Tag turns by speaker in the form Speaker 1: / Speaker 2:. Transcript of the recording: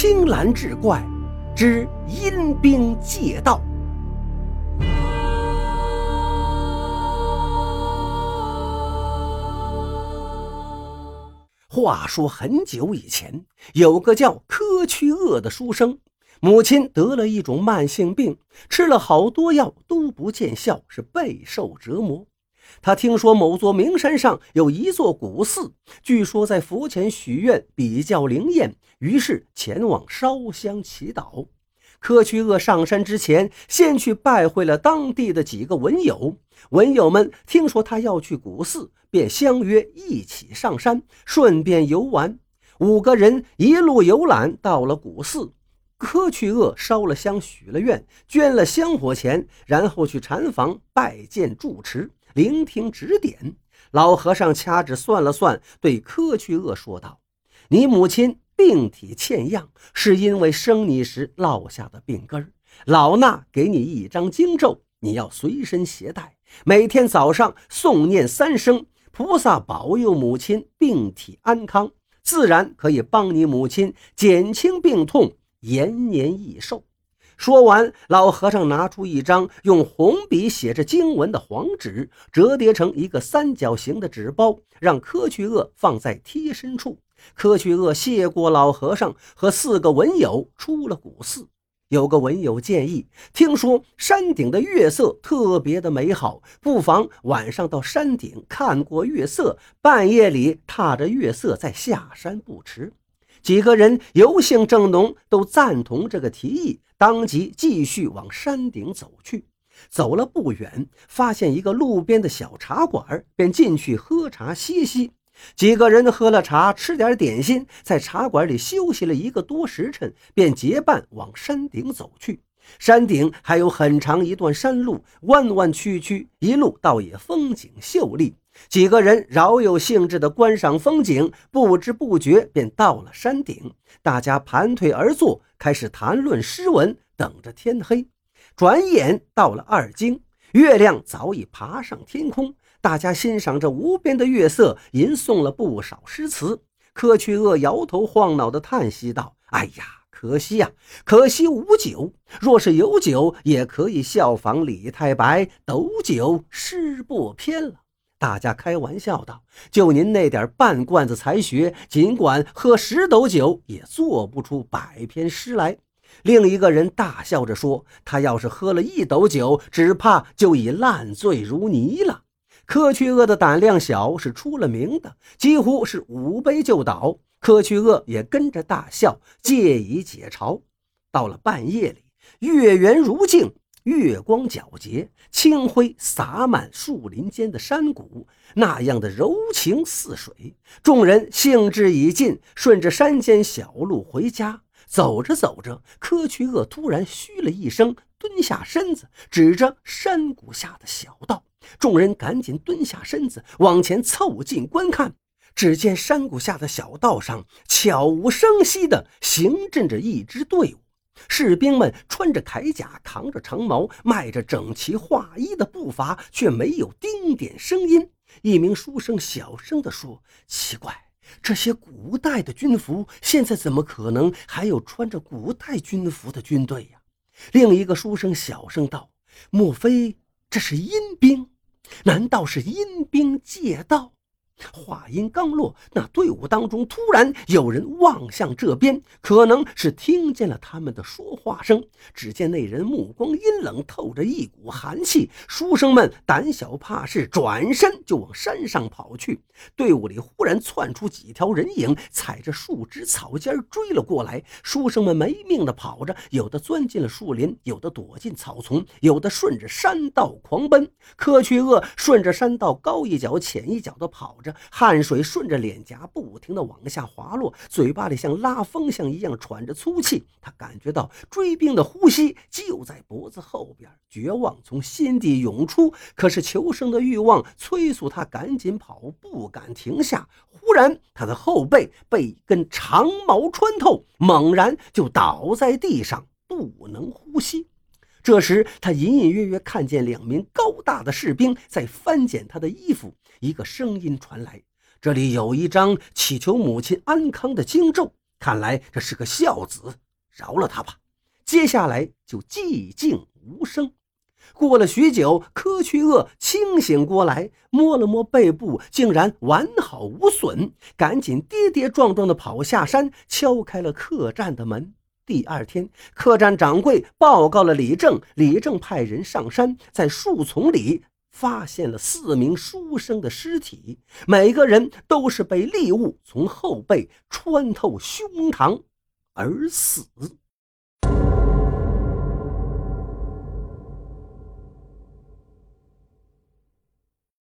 Speaker 1: 青蓝志怪之阴兵借道。话说很久以前，有个叫柯屈恶的书生，母亲得了一种慢性病，吃了好多药都不见效，是备受折磨。他听说某座名山上有一座古寺，据说在佛前许愿比较灵验，于是前往烧香祈祷。柯屈恶上山之前，先去拜会了当地的几个文友。文友们听说他要去古寺，便相约一起上山，顺便游玩。五个人一路游览到了古寺，柯屈恶烧了香，许了愿，捐了香火钱，然后去禅房拜见住持。聆听指点，老和尚掐指算了算，对柯屈恶说道：“你母亲病体欠恙，是因为生你时落下的病根老衲给你一张经咒，你要随身携带，每天早上诵念三声，菩萨保佑母亲病体安康，自然可以帮你母亲减轻病痛，延年益寿。”说完，老和尚拿出一张用红笔写着经文的黄纸，折叠成一个三角形的纸包，让柯去恶放在贴身处。柯去恶谢过老和尚和四个文友，出了古寺。有个文友建议，听说山顶的月色特别的美好，不妨晚上到山顶看过月色，半夜里踏着月色再下山不迟。几个人油性正浓，都赞同这个提议。当即继续往山顶走去，走了不远，发现一个路边的小茶馆，便进去喝茶歇息。几个人喝了茶，吃点点心，在茶馆里休息了一个多时辰，便结伴往山顶走去。山顶还有很长一段山路，弯弯曲曲，一路倒也风景秀丽。几个人饶有兴致地观赏风景，不知不觉便到了山顶。大家盘腿而坐，开始谈论诗文，等着天黑。转眼到了二更，月亮早已爬上天空。大家欣赏着无边的月色，吟诵了不少诗词。柯去恶摇头晃脑地叹息道：“哎呀，可惜呀，可惜无酒。若是有酒，也可以效仿李太白斗酒诗不偏了。”大家开玩笑道：“就您那点半罐子才学，尽管喝十斗酒，也做不出百篇诗来。”另一个人大笑着说：“他要是喝了一斗酒，只怕就已烂醉如泥了。”柯去恶的胆量小，是出了名的，几乎是五杯就倒。柯去恶也跟着大笑，借以解嘲。到了半夜里，月圆如镜。月光皎洁，清辉洒满树林间的山谷，那样的柔情似水。众人兴致已尽，顺着山间小路回家。走着走着，柯去恶突然嘘了一声，蹲下身子，指着山谷下的小道。众人赶紧蹲下身子，往前凑近观看。只见山谷下的小道上，悄无声息地行进着一支队伍。士兵们穿着铠甲，扛着长矛，迈着整齐划一的步伐，却没有丁点声音。一名书生小声地说：“奇怪，这些古代的军服，现在怎么可能还有穿着古代军服的军队呀？”另一个书生小声道：“莫非这是阴兵？难道是阴兵借道？”话音刚落，那队伍当中突然有人望向这边，可能是听见了他们的说话声。只见那人目光阴冷，透着一股寒气。书生们胆小怕事，转身就往山上跑去。队伍里忽然窜出几条人影，踩着树枝草尖追了过来。书生们没命的跑着，有的钻进了树林，有的躲进草丛，有的顺着山道狂奔。柯去恶顺着山道高一脚浅一脚的跑着。汗水顺着脸颊不停地往下滑落，嘴巴里像拉风箱一样喘着粗气。他感觉到追兵的呼吸就在脖子后边，绝望从心底涌出。可是求生的欲望催促他赶紧跑，不敢停下。忽然，他的后背被一根长矛穿透，猛然就倒在地上，不能呼吸。这时，他隐隐约约看见两名高大的士兵在翻捡他的衣服。一个声音传来：“这里有一张祈求母亲安康的经咒，看来这是个孝子，饶了他吧。接下来就寂静无声。过了许久，柯去恶清醒过来，摸了摸背部，竟然完好无损，赶紧跌跌撞撞地跑下山，敲开了客栈的门。第二天，客栈掌柜报告了李正，李正派人上山，在树丛里发现了四名书生的尸体，每个人都是被利物从后背穿透胸膛而死。